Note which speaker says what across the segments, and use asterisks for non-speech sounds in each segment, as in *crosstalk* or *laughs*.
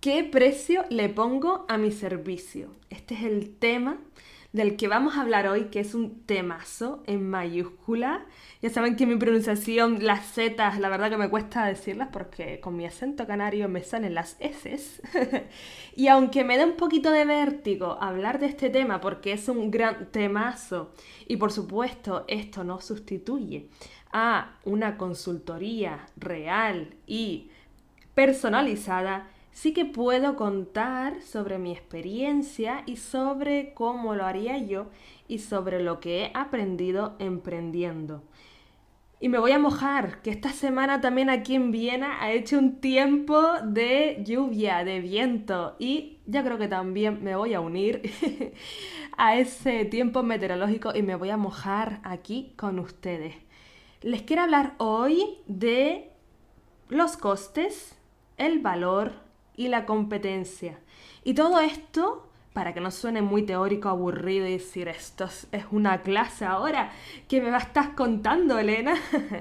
Speaker 1: ¿Qué precio le pongo a mi servicio? Este es el tema del que vamos a hablar hoy, que es un temazo en mayúscula. Ya saben que mi pronunciación, las Z, la verdad que me cuesta decirlas porque con mi acento canario me salen las S. *laughs* y aunque me da un poquito de vértigo hablar de este tema porque es un gran temazo y por supuesto esto no sustituye a una consultoría real y personalizada, sí que puedo contar sobre mi experiencia y sobre cómo lo haría yo y sobre lo que he aprendido emprendiendo. Y me voy a mojar, que esta semana también aquí en Viena ha hecho un tiempo de lluvia, de viento, y yo creo que también me voy a unir *laughs* a ese tiempo meteorológico y me voy a mojar aquí con ustedes. Les quiero hablar hoy de los costes, el valor y la competencia. Y todo esto, para que no suene muy teórico, aburrido y decir esto es una clase ahora, que me va a estar contando, Elena.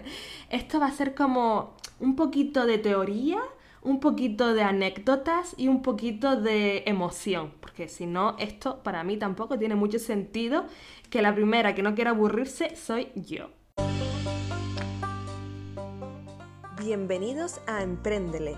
Speaker 1: *laughs* esto va a ser como un poquito de teoría, un poquito de anécdotas y un poquito de emoción, porque si no, esto para mí tampoco tiene mucho sentido, que la primera que no quiera aburrirse soy yo. Bienvenidos a Emprendele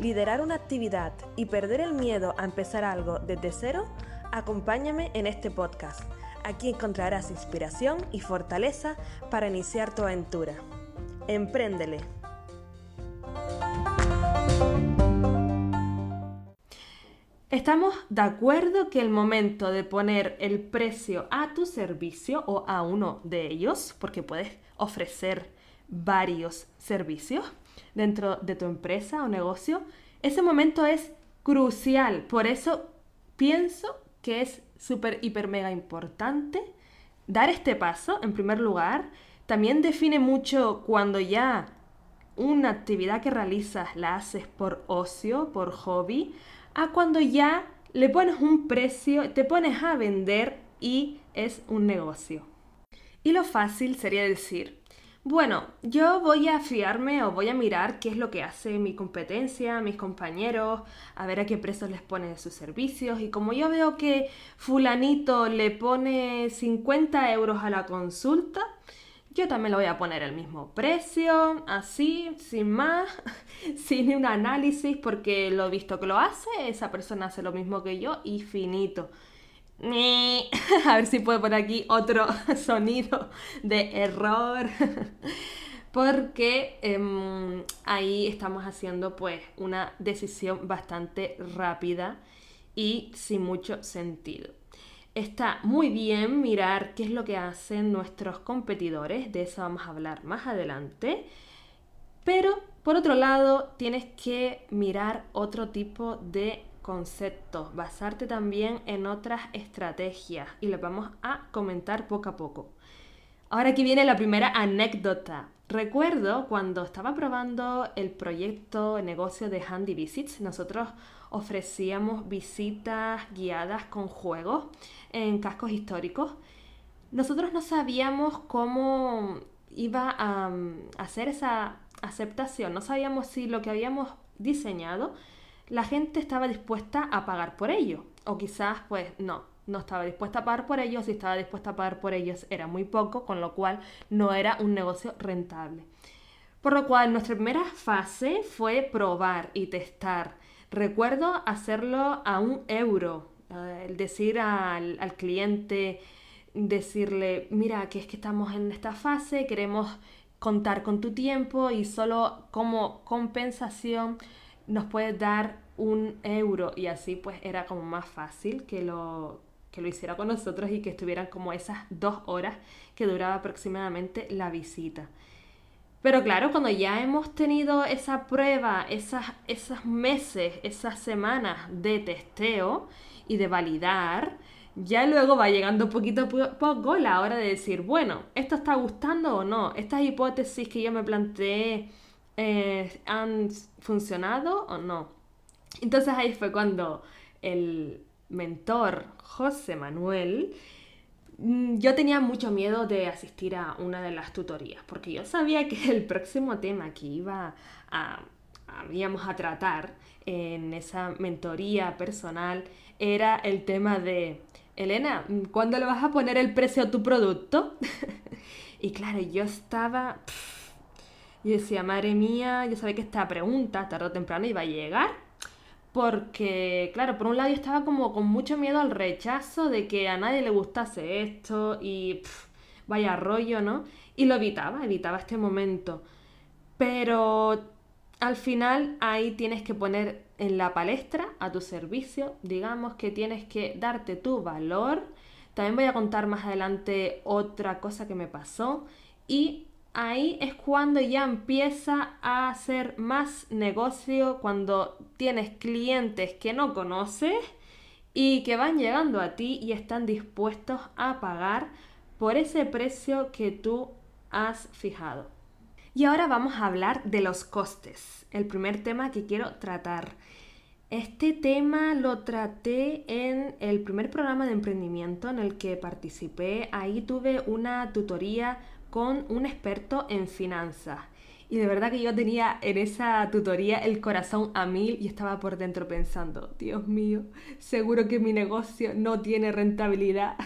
Speaker 1: liderar una actividad y perder el miedo a empezar algo desde cero, acompáñame en este podcast. Aquí encontrarás inspiración y fortaleza para iniciar tu aventura. Empréndele. Estamos de acuerdo que el momento de poner el precio a tu servicio o a uno de ellos, porque puedes ofrecer varios servicios, dentro de tu empresa o negocio, ese momento es crucial. Por eso pienso que es súper, hiper, mega importante dar este paso, en primer lugar. También define mucho cuando ya una actividad que realizas la haces por ocio, por hobby, a cuando ya le pones un precio, te pones a vender y es un negocio. Y lo fácil sería decir, bueno, yo voy a fiarme o voy a mirar qué es lo que hace mi competencia, mis compañeros, a ver a qué precios les pone sus servicios. Y como yo veo que fulanito le pone 50 euros a la consulta, yo también le voy a poner el mismo precio, así, sin más, *laughs* sin un análisis, porque lo visto que lo hace, esa persona hace lo mismo que yo y finito. *laughs* A ver si puedo poner aquí otro *laughs* sonido de error. *laughs* Porque em, ahí estamos haciendo pues una decisión bastante rápida y sin mucho sentido. Está muy bien mirar qué es lo que hacen nuestros competidores, de eso vamos a hablar más adelante. Pero por otro lado, tienes que mirar otro tipo de conceptos, basarte también en otras estrategias y lo vamos a comentar poco a poco. Ahora aquí viene la primera anécdota. Recuerdo cuando estaba probando el proyecto negocio de Handy Visits, nosotros ofrecíamos visitas guiadas con juegos en cascos históricos. Nosotros no sabíamos cómo iba a mm, hacer esa aceptación, no sabíamos si lo que habíamos diseñado la gente estaba dispuesta a pagar por ello. O quizás, pues no, no estaba dispuesta a pagar por ello. Si estaba dispuesta a pagar por ellos era muy poco, con lo cual no era un negocio rentable. Por lo cual nuestra primera fase fue probar y testar. Recuerdo hacerlo a un euro. Eh, decir al, al cliente, decirle, mira, que es que estamos en esta fase, queremos contar con tu tiempo y solo como compensación nos puede dar un euro y así pues era como más fácil que lo, que lo hiciera con nosotros y que estuvieran como esas dos horas que duraba aproximadamente la visita. Pero claro, cuando ya hemos tenido esa prueba, esas, esos meses, esas semanas de testeo y de validar, ya luego va llegando poquito a poco la hora de decir, bueno, ¿esto está gustando o no? ¿Estas hipótesis que yo me planteé eh, han funcionado o no? Entonces ahí fue cuando el mentor José Manuel, mm, yo tenía mucho miedo de asistir a una de las tutorías, porque yo sabía que *laughs* el próximo tema que iba a, habíamos a tratar en esa mentoría personal era el tema de, Elena, ¿cuándo le vas a poner el precio a tu producto? *laughs* y claro, yo estaba... y decía, madre mía, yo sabía que esta pregunta tarde o temprano iba a llegar porque, claro, por un lado yo estaba como con mucho miedo al rechazo de que a nadie le gustase esto y vaya rollo, ¿no? Y lo evitaba, evitaba este momento. Pero al final ahí tienes que poner en la palestra a tu servicio, digamos que tienes que darte tu valor. También voy a contar más adelante otra cosa que me pasó y ahí es cuando ya empieza a hacer más negocio, cuando tienes clientes que no conoces y que van llegando a ti y están dispuestos a pagar por ese precio que tú has fijado. Y ahora vamos a hablar de los costes, el primer tema que quiero tratar. Este tema lo traté en el primer programa de emprendimiento en el que participé. Ahí tuve una tutoría con un experto en finanzas. Y de verdad que yo tenía en esa tutoría el corazón a mil y estaba por dentro pensando, Dios mío, seguro que mi negocio no tiene rentabilidad.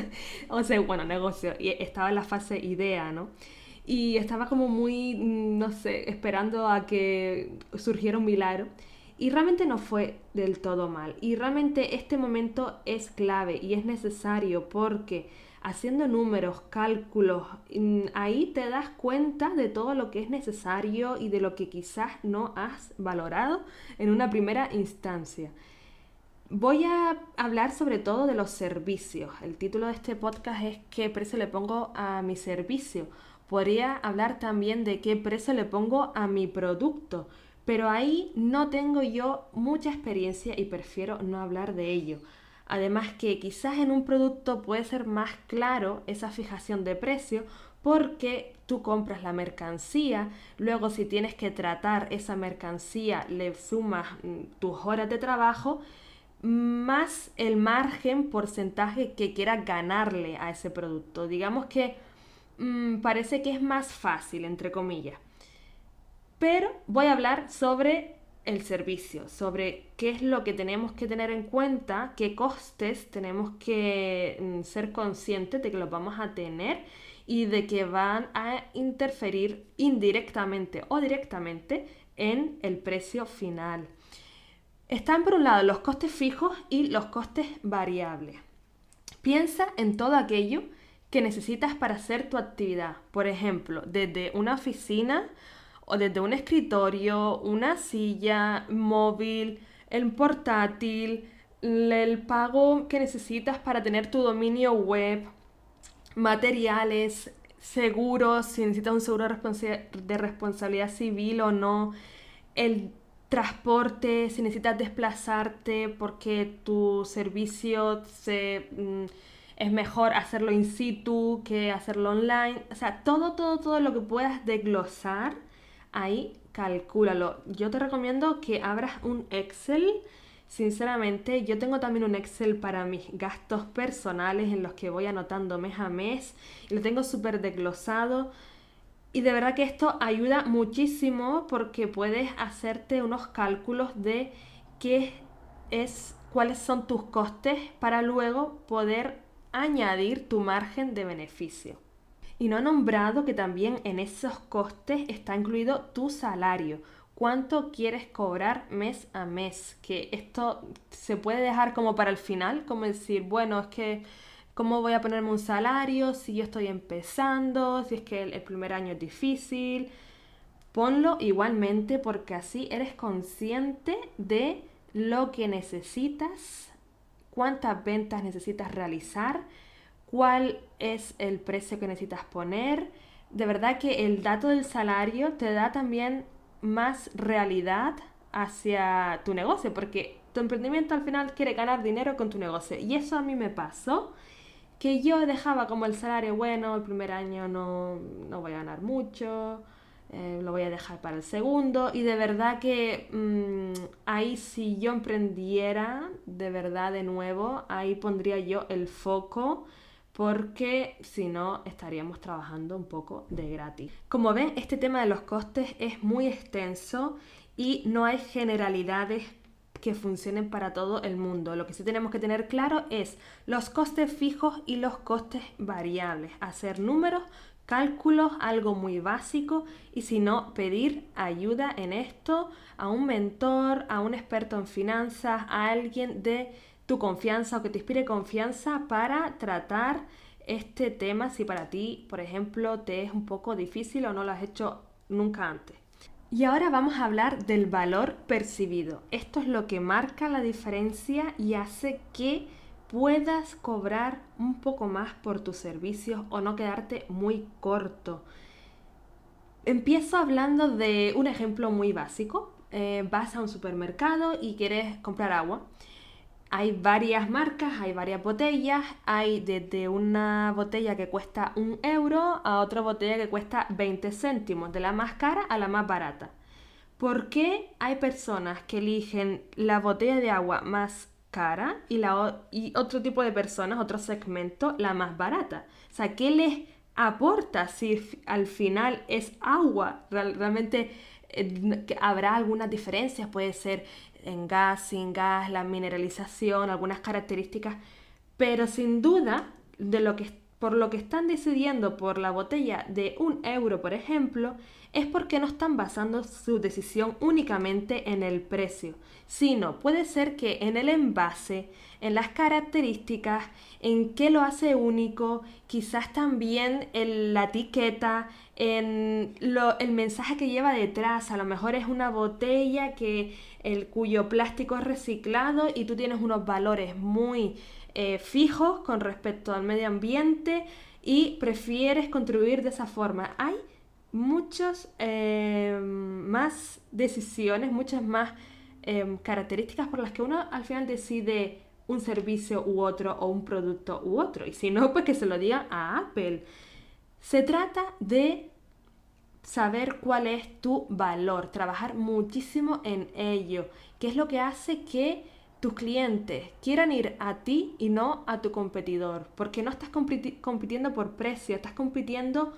Speaker 1: *laughs* o sea, bueno, negocio, y estaba en la fase idea, ¿no? Y estaba como muy, mm, no sé, esperando a que surgiera un milagro. Y realmente no fue del todo mal. Y realmente este momento es clave y es necesario porque haciendo números, cálculos, mm, ahí te das cuenta de todo lo que es necesario y de lo que quizás no has valorado en una primera instancia. Voy a hablar sobre todo de los servicios. El título de este podcast es ¿Qué precio le pongo a mi servicio? Podría hablar también de qué precio le pongo a mi producto, pero ahí no tengo yo mucha experiencia y prefiero no hablar de ello. Además que quizás en un producto puede ser más claro esa fijación de precio porque tú compras la mercancía, luego si tienes que tratar esa mercancía le sumas mm, tus horas de trabajo más el margen porcentaje que quieras ganarle a ese producto. Digamos que mm, parece que es más fácil, entre comillas. Pero voy a hablar sobre el servicio, sobre qué es lo que tenemos que tener en cuenta, qué costes tenemos que mm, ser conscientes de que los vamos a tener y de que van a interferir indirectamente o directamente en el precio final. Están por un lado los costes fijos y los costes variables. Piensa en todo aquello que necesitas para hacer tu actividad. Por ejemplo, desde una oficina o desde un escritorio, una silla, móvil, el portátil, el pago que necesitas para tener tu dominio web, materiales, seguros, si necesitas un seguro de responsabilidad civil o no, el transporte, si necesitas desplazarte porque tu servicio se, mm, es mejor hacerlo in situ que hacerlo online. O sea, todo, todo, todo lo que puedas desglosar ahí calcúlalo. Yo te recomiendo que abras un Excel. Sinceramente, yo tengo también un Excel para mis gastos personales en los que voy anotando mes a mes y lo tengo súper desglosado. Y de verdad que esto ayuda muchísimo porque puedes hacerte unos cálculos de qué es, cuáles son tus costes para luego poder añadir tu margen de beneficio. Y no he nombrado que también en esos costes está incluido tu salario. ¿Cuánto quieres cobrar mes a mes? Que esto se puede dejar como para el final, como decir, bueno, es que, ¿cómo voy a ponerme un salario si yo estoy empezando? Si es que el, primer año es difícil. Ponlo igualmente porque así eres consciente de lo que necesitas, cuántas ventas necesitas realizar cuál es el precio que necesitas poner. De verdad que el dato del salario te da también más realidad hacia tu negocio, porque tu emprendimiento al final quiere ganar dinero con tu negocio. Y eso a mí me pasó, que yo dejaba como el salario, bueno, el primer año no, no voy a ganar mucho, eh, lo voy a dejar para el segundo. Y de verdad que mm, ahí si yo emprendiera, de verdad de nuevo, ahí pondría yo el foco porque si no estaríamos trabajando un poco de gratis. Como ven, este tema de los costes es muy extenso y no hay generalidades que funcionen para todo el mundo. Lo que sí tenemos que tener claro es los costes fijos y los costes variables. Hacer números, cálculos, algo muy básico y si no, pedir ayuda en esto a un mentor, a un experto en finanzas, a alguien de tu confianza o que te inspire confianza para tratar este tema si para ti, por ejemplo, te es un poco difícil o no lo has hecho nunca antes. Y ahora vamos a hablar del valor percibido. Esto es lo que marca la diferencia y hace que puedas cobrar un poco más por tus servicios o no quedarte muy corto. Empiezo hablando de un ejemplo muy básico. Eh, vas a un supermercado y quieres comprar agua hay varias marcas, hay varias botellas, hay desde una botella que cuesta un euro a otra botella que cuesta 20 céntimos, de la más cara a la más barata. ¿Por qué hay personas que eligen la botella de agua más cara y, la, y otro tipo de personas, otro segmento, la más barata? O sea, ¿qué les aporta si al final es agua? Realmente eh, habrá algunas diferencias, puede ser en gas, sin gas, la mineralización, algunas características, pero sin duda de lo que, por lo que están decidiendo por la botella de un euro, por ejemplo, es porque no están basando su decisión únicamente en el precio, sino puede ser que en el envase, en las características, en qué lo hace único, quizás también en la etiqueta, en lo, el mensaje que lleva detrás. A lo mejor es una botella que el cuyo plástico es reciclado y tú tienes unos valores muy eh, fijos con respecto al medio ambiente y prefieres contribuir de esa forma. Hay muchas eh, más decisiones, muchas más eh, características por las que uno al final decide un servicio u otro o un producto u otro. Y si no, pues que se lo diga a Apple. Se trata de saber cuál es tu valor, trabajar muchísimo en ello, que es lo que hace que tus clientes quieran ir a ti y no a tu competidor, porque no estás compitiendo por precio, estás compitiendo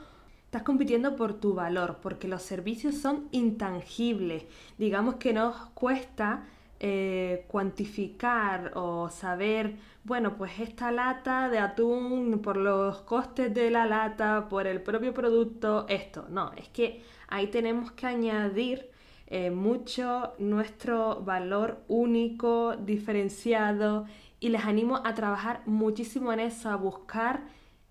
Speaker 1: estás compitiendo por tu valor, porque los servicios son intangibles. Digamos que nos cuesta eh, cuantificar o saber, bueno, pues esta lata de atún por los costes de la lata, por el propio producto, esto. No, es que ahí tenemos que añadir eh, mucho nuestro valor único, diferenciado, y les animo a trabajar muchísimo en eso, a buscar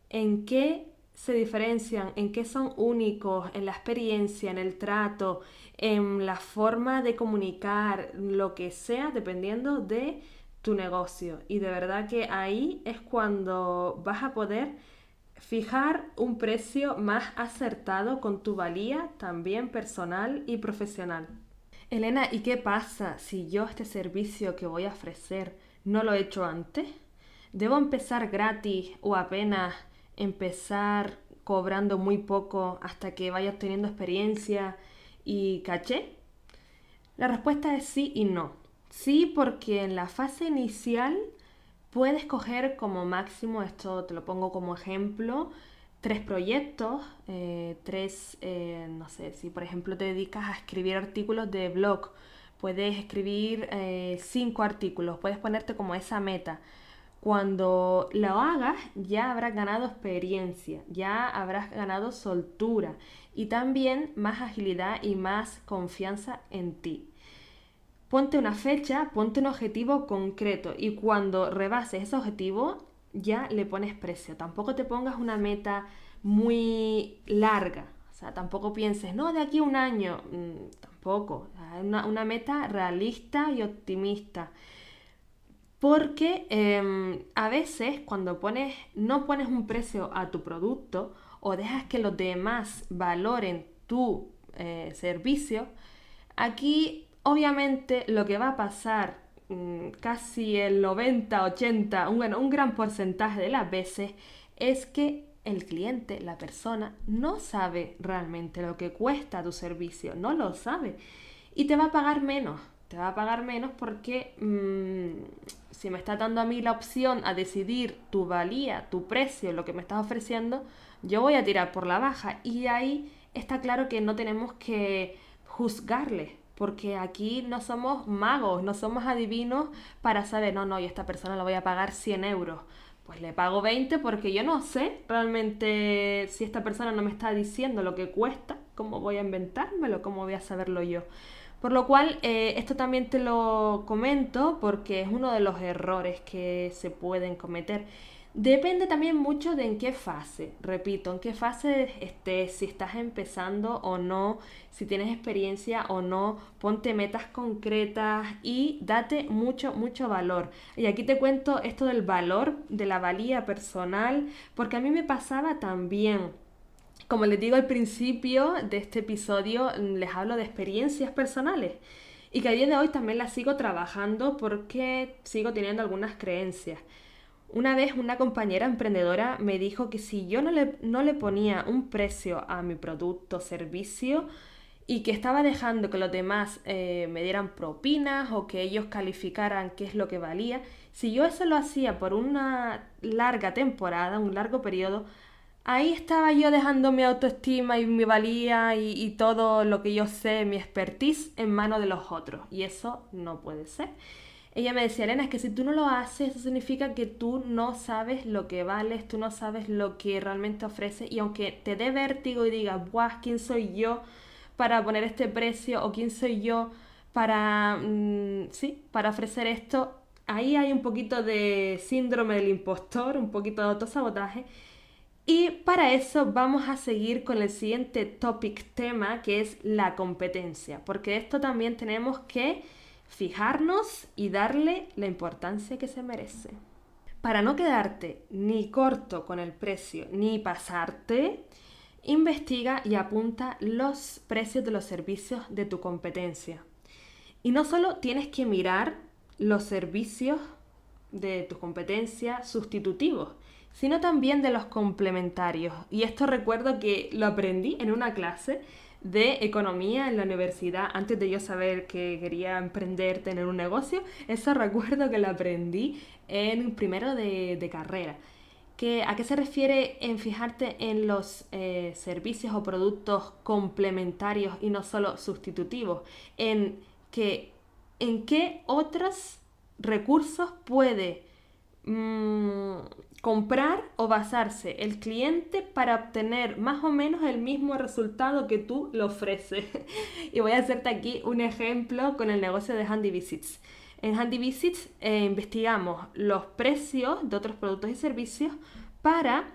Speaker 1: en qué se diferencian, en qué son únicos, en la experiencia, en el trato, en la forma de comunicar, lo que sea, dependiendo de tu negocio. Y de verdad que ahí es cuando vas a poder fijar un precio más acertado con tu valía también personal y profesional. Elena, ¿y qué pasa si yo este servicio que voy a ofrecer no lo he hecho antes? ¿Debo empezar gratis o apenas empezar cobrando muy poco hasta que vaya obteniendo experiencia y caché? La respuesta es sí y no. Sí, porque en la fase inicial puedes coger como máximo, esto te lo pongo como ejemplo, tres proyectos, eh, tres, eh, no sé, si por ejemplo te dedicas a escribir artículos de blog, puedes escribir eh, cinco artículos, puedes ponerte como esa meta. Cuando lo hagas ya habrás ganado experiencia, ya habrás ganado soltura y también más agilidad y más confianza en ti. Ponte una fecha, ponte un objetivo concreto y cuando rebases ese objetivo ya le pones precio. Tampoco te pongas una meta muy larga. O sea, tampoco pienses, no, de aquí a un año. Mm, tampoco. Una, una meta realista y optimista. Porque em, a veces cuando pones, no pones un precio a tu producto o dejas que los demás valoren tu eh, servicio, aquí obviamente lo que va a pasar mm, casi el 90, 80, un, un gran porcentaje de las veces es que el cliente, la persona, no sabe realmente lo que cuesta tu servicio, no lo sabe. Y te va a pagar menos, te va a pagar menos porque mm, si me está dando a mí la opción a decidir tu valía, tu precio, lo que me estás ofreciendo, yo voy a tirar por la baja. Y ahí está claro que no tenemos que juzgarle, porque aquí no somos magos, no somos adivinos para saber, no, no, y esta persona la voy a pagar 100 euros. Pues le pago 20 porque yo no sé realmente si esta persona no me está diciendo lo que cuesta, cómo voy a inventármelo, cómo voy a saberlo yo. Por lo cual, eh, esto también te lo comento porque es uno de los errores que se pueden cometer. Depende también mucho de en qué fase, repito, en qué fase estés, si estás empezando o no, si tienes experiencia o no, ponte metas concretas y date mucho, mucho valor. Y aquí te cuento esto del valor, de la valía personal, porque a mí me pasaba también como les digo al principio de este episodio, les hablo de experiencias personales y que a día de hoy también las sigo trabajando porque sigo teniendo algunas creencias. Una vez una compañera emprendedora me dijo que si yo no le, no le ponía un precio a mi producto o servicio y que estaba dejando que los demás eh, me dieran propinas o que ellos calificaran qué es lo que valía, si yo eso lo hacía por una larga temporada, un largo periodo, ahí estaba yo dejando mi autoestima y mi valía y, todo lo que yo sé, mi expertise en manos de los otros. Y eso no puede ser. Ella me decía, Elena, es que si tú no lo haces, eso significa que tú no sabes lo que vales, tú no sabes lo que realmente ofreces. Y aunque te dé vértigo y digas, ¡buah! ¿Quién soy yo para poner este precio? ¿O quién soy yo para, mm, sí, para ofrecer esto? Ahí hay un poquito de síndrome del impostor, un poquito de autosabotaje y para eso vamos a seguir con el siguiente topic tema que es la competencia, porque esto también tenemos que fijarnos y darle la importancia que se merece. Para no quedarte ni corto con el precio ni pasarte, investiga y apunta los precios de los servicios de tu competencia. Y no solo tienes que mirar los servicios de tu competencia sustitutivos, sino también de los complementarios. Y esto recuerdo que lo aprendí en una clase de economía en la universidad antes de yo saber que quería emprender, tener un negocio. Eso *laughs* recuerdo que lo aprendí en primero de, carrera. Que, ¿A qué se refiere en fijarte en los eh, servicios o productos complementarios y no solo sustitutivos? En que en qué otros recursos puede mm, comprar o basarse el cliente para obtener más o menos el mismo resultado que tú le ofreces. *laughs* y voy a hacerte aquí un ejemplo con el negocio de Handy Visits. En Handy Visits eh, investigamos los precios de otros productos y servicios para,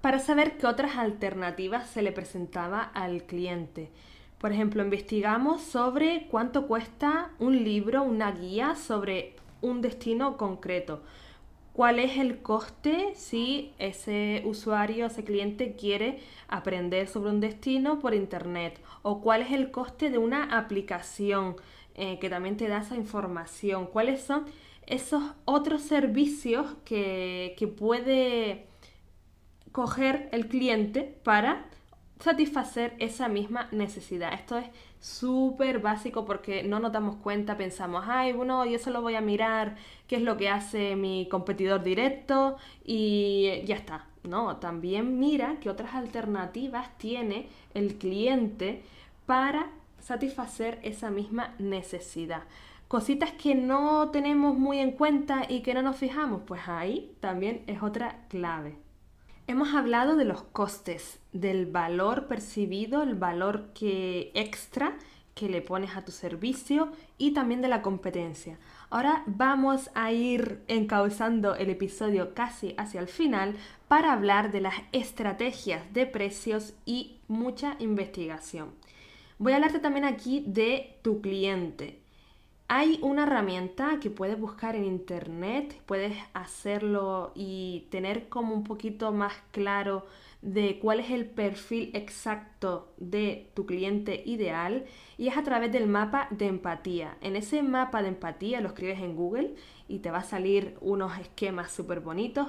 Speaker 1: para saber qué otras alternativas se le presentaba al cliente. Por ejemplo, investigamos sobre cuánto cuesta un libro, una guía sobre un destino concreto cuál es el coste si ese usuario, ese cliente quiere aprender sobre un destino por internet o cuál es el coste de una aplicación eh, que también te da esa información, cuáles son esos otros servicios que, que puede coger el cliente para satisfacer esa misma necesidad. Esto es súper básico porque no nos damos cuenta, pensamos, ay, bueno, yo solo voy a mirar qué es lo que hace mi competidor directo y ya está. No, también mira qué otras alternativas tiene el cliente para satisfacer esa misma necesidad. Cositas que no tenemos muy en cuenta y que no nos fijamos, pues ahí también es otra clave. Hemos hablado de los costes, del valor percibido, el valor que extra que le pones a tu servicio y también de la competencia. Ahora vamos a ir encauzando el episodio casi hacia el final para hablar de las estrategias de precios y mucha investigación. Voy a hablarte también aquí de tu cliente. Hay una herramienta que puedes buscar en internet, puedes hacerlo y tener como un poquito más claro de cuál es el perfil exacto de tu cliente ideal y es a través del mapa de empatía. En ese mapa de empatía lo escribes en Google y te va a salir unos esquemas súper bonitos.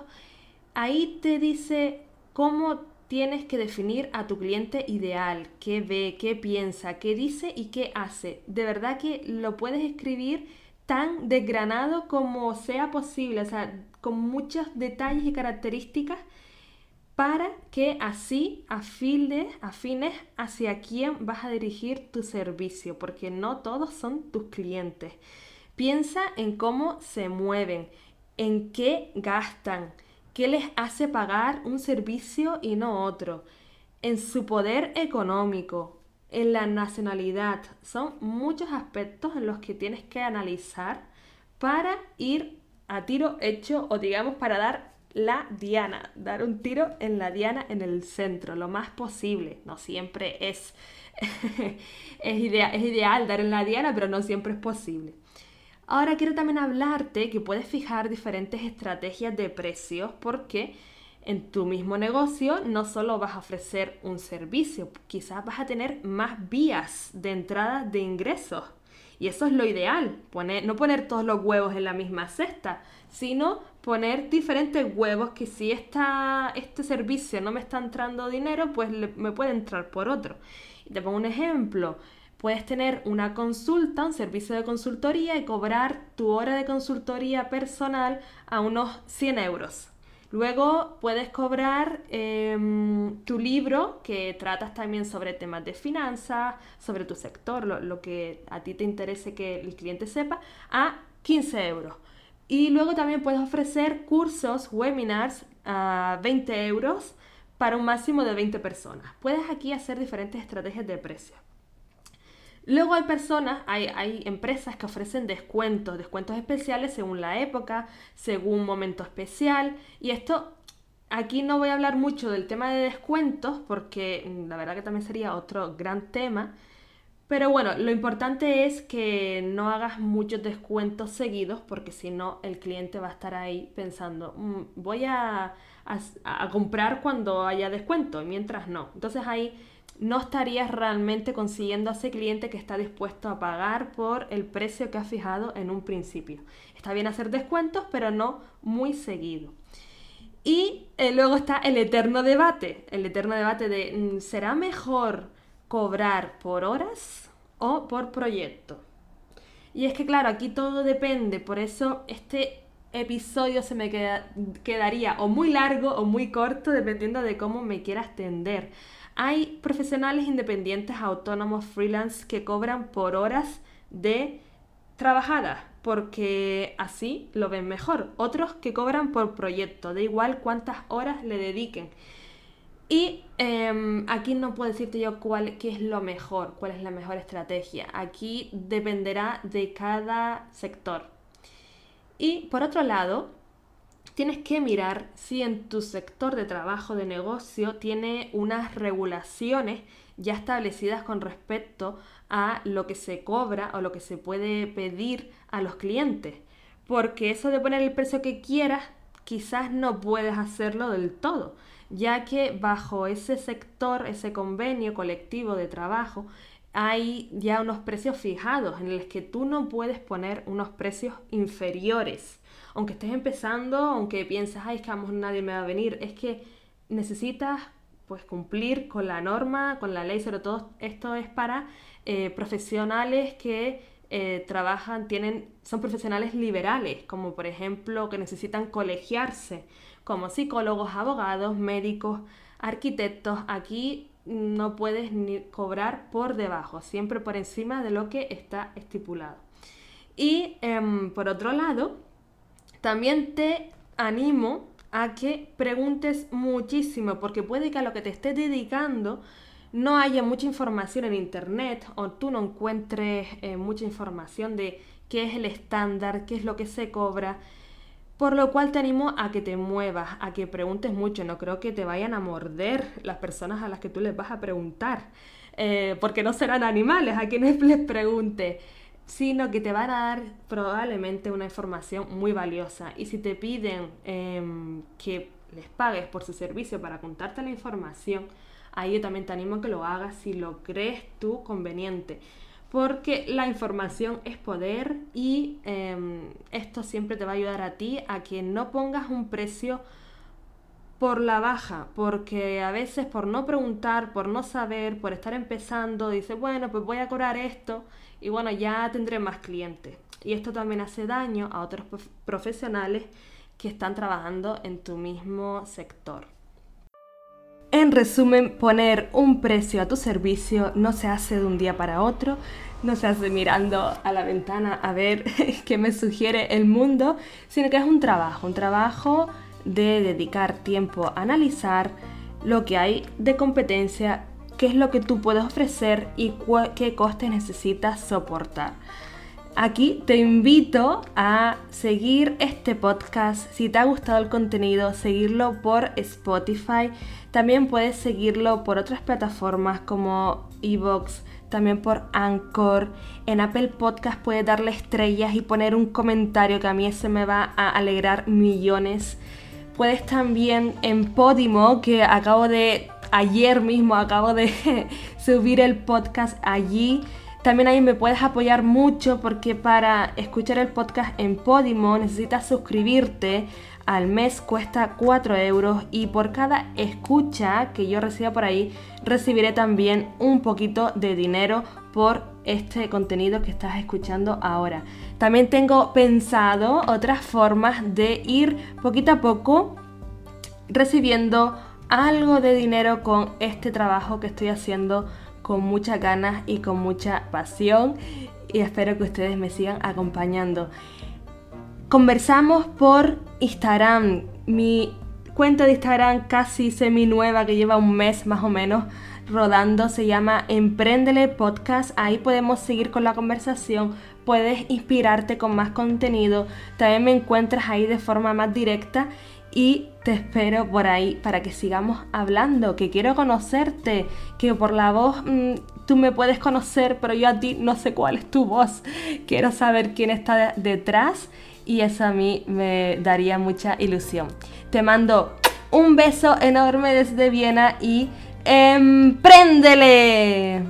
Speaker 1: Ahí te dice cómo tienes que definir a tu cliente ideal, qué ve, qué piensa, qué dice y qué hace. De verdad que lo puedes escribir tan desgranado como sea posible, o sea, con muchos detalles y características para que así afines, afines hacia quién vas a dirigir tu servicio, porque no todos son tus clientes. Piensa en cómo se mueven, en qué gastan, qué les hace pagar un servicio y no otro, en su poder económico, en la nacionalidad. Son muchos aspectos en los que tienes que analizar para ir a tiro hecho o digamos para dar la diana, dar un tiro en la diana en el centro, lo más posible. No siempre es, *laughs* es, es ideal dar en la diana, pero no siempre es posible. Ahora quiero también hablarte que puedes fijar diferentes estrategias de precios porque en tu mismo negocio no solo vas a ofrecer un servicio, quizás vas a tener más vías de entrada de ingresos. Y eso es lo ideal, poner, no poner todos los huevos en la misma cesta, sino poner diferentes huevos que si esta, este servicio no me está entrando dinero, pues me puede entrar por otro. Y te pongo un ejemplo. Puedes tener una consulta, un servicio de consultoría y cobrar tu hora de consultoría personal a unos 100 euros. Luego puedes cobrar em, tu libro que tratas también sobre temas de finanzas, sobre tu sector, lo, lo, que a ti te interese que el cliente sepa, a 15 euros. Y luego también puedes ofrecer cursos, webinars a 20 euros para un máximo de 20 personas. Puedes aquí hacer diferentes estrategias de precio. Luego hay personas, hay, hay, empresas que ofrecen descuentos, descuentos especiales según la época, según momento especial. Y esto, aquí no voy a hablar mucho del tema de descuentos porque la verdad que también sería otro gran tema. Pero bueno, lo importante es que no hagas muchos descuentos seguidos porque si no el cliente va a estar ahí pensando, mm, voy a, a, comprar cuando haya descuento, mientras no. Entonces ahí no estarías realmente consiguiendo a ese cliente que está dispuesto a pagar por el precio que has fijado en un principio. Está bien hacer descuentos, pero no muy seguido. Y eh, luego está el eterno debate, el eterno debate de, mm, ¿será mejor cobrar por horas o por proyecto. Y es que claro, aquí todo depende, por eso este episodio se me quedaría o muy largo o muy corto dependiendo de cómo me quieras tender. Hay profesionales independientes, autónomos, freelance que cobran por horas de trabajada porque así lo ven mejor. Otros que cobran por proyecto, da igual cuántas horas le dediquen. Y em, aquí no puedo decirte yo cuál, qué es lo mejor, cuál es la mejor estrategia. Aquí dependerá de cada sector. Y por otro lado, tienes que mirar si en tu sector de trabajo, de negocio, tiene unas regulaciones ya establecidas con respecto a lo que se cobra o lo que se puede pedir a los clientes. Porque eso de poner el precio que quieras, quizás no puedes hacerlo del todo ya que bajo ese sector, ese convenio colectivo de trabajo, hay ya unos precios fijados en los que tú no puedes poner unos precios inferiores. Aunque estés empezando, aunque piensas, ay, que nadie me va a venir, es que necesitas pues cumplir con la norma, con la ley, sobre todo esto es para eh, profesionales que eh, trabajan, tienen, son profesionales liberales, como por ejemplo que necesitan colegiarse como psicólogos, abogados, médicos, arquitectos. Aquí no puedes ni cobrar por debajo, siempre por encima de lo que está estipulado. Y em, por otro lado, también te animo a que preguntes muchísimo, porque puede que a lo que te estés dedicando no haya mucha información en internet o tú no encuentres eh, mucha información de qué es el estándar, qué es lo que se cobra. Por lo cual te animo a que te muevas, a que preguntes mucho. No creo que te vayan a morder las personas a las que tú les vas a preguntar, eh, porque no serán animales a quienes *laughs* les pregunte. sino que te van a dar probablemente una información muy valiosa. Y si te piden em, que les pagues por su servicio para contarte la información, ahí yo también te animo a que lo hagas si lo crees tú conveniente. Porque la información es poder y em, esto siempre te va a ayudar a ti a que no pongas un precio por la baja, porque a veces por no preguntar, por no saber, por estar empezando, dices, bueno, pues voy a cobrar esto y bueno, ya tendré más clientes. Y esto también hace daño a otros profesionales que están trabajando en tu mismo sector. En resumen, poner un precio a tu servicio no se hace de un día para otro, no se hace mirando a la ventana a ver *laughs* qué me sugiere el mundo, sino que es un trabajo, un trabajo de dedicar tiempo a analizar lo que hay de competencia qué es lo que tú puedes ofrecer y qué costes necesitas soportar. Aquí te invito a seguir este podcast. Si te ha gustado el contenido, seguirlo por Spotify. También puedes seguirlo por otras plataformas como Evox, también por Anchor. En Apple Podcast puedes darle estrellas y poner un comentario que a mí se me va a alegrar millones. Puedes también en Podimo, que acabo de ayer mismo acabo de *laughs* subir el podcast allí. También ahí me puedes apoyar mucho porque para escuchar el podcast en Podimo necesitas suscribirte. Al mes cuesta 4 euros y por cada escucha que yo reciba por ahí recibiré también un poquito de dinero por este contenido que estás escuchando ahora. También tengo pensado otras formas de ir poquito a poco recibiendo algo de dinero con este trabajo que estoy haciendo con muchas ganas y con mucha pasión y espero que ustedes me sigan acompañando. Conversamos por Instagram, mi cuenta de Instagram casi semi nueva que lleva un mes más o menos rodando, se llama Emprendele Podcast, ahí podemos seguir con la conversación, puedes inspirarte con más contenido, también me encuentras ahí de forma más directa y te espero por ahí para que sigamos hablando, que quiero conocerte, que por la voz mm, tú me puedes conocer, pero yo a ti no sé cuál es tu voz. Quiero saber quién está detrás y eso a mí me daría mucha ilusión. Te mando un beso enorme desde Viena y ¡empréndele!